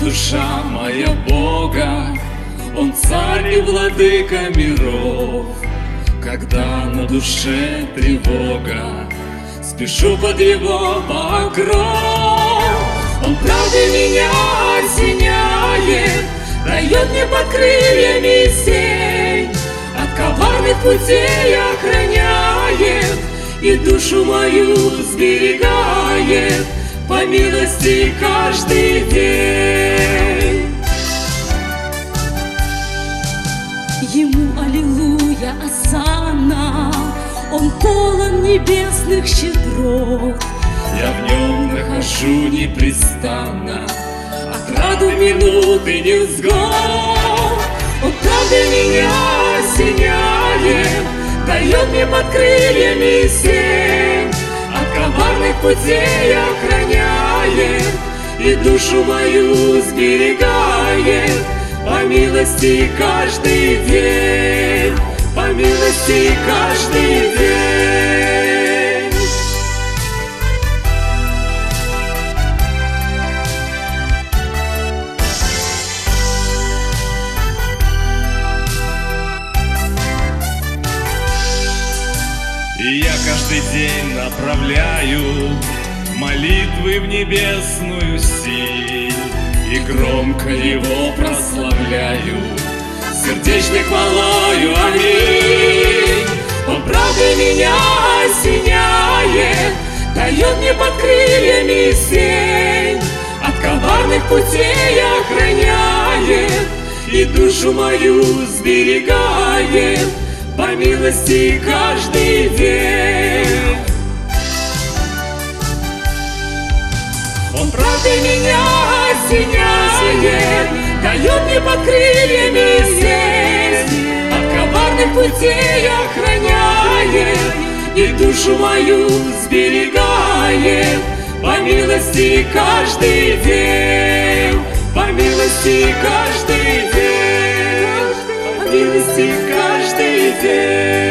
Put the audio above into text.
душа моя Бога, Он царь и владыка миров. Когда на душе тревога, Спешу под его покров. Он правды меня осеняет, Дает мне под крыльями сень, От коварных путей охраняет И душу мою сберегает По милости каждый день. Ему аллилуйя, осанна, Он полон небесных щедрот. Я в нем нахожу непрестанно Отраду минуты невзгод Он правда меня осеняет Дает мне под крыльями сень От коварных путей охраняет И душу мою сберегает. По милости каждый день По милости каждый день. И я каждый день направляю молитвы в небесную силь И громко его прославляю сердечной хвалою, аминь. Он правда меня осеняет, дает мне под крыльями сень, От коварных путей охраняет и душу мою сберегает по милости каждый день. Осеняет, дает мне под крыльями сесть, от коварных путей охраняет и душу мою сберегает по милости каждый день, по милости каждый день, по милости каждый день.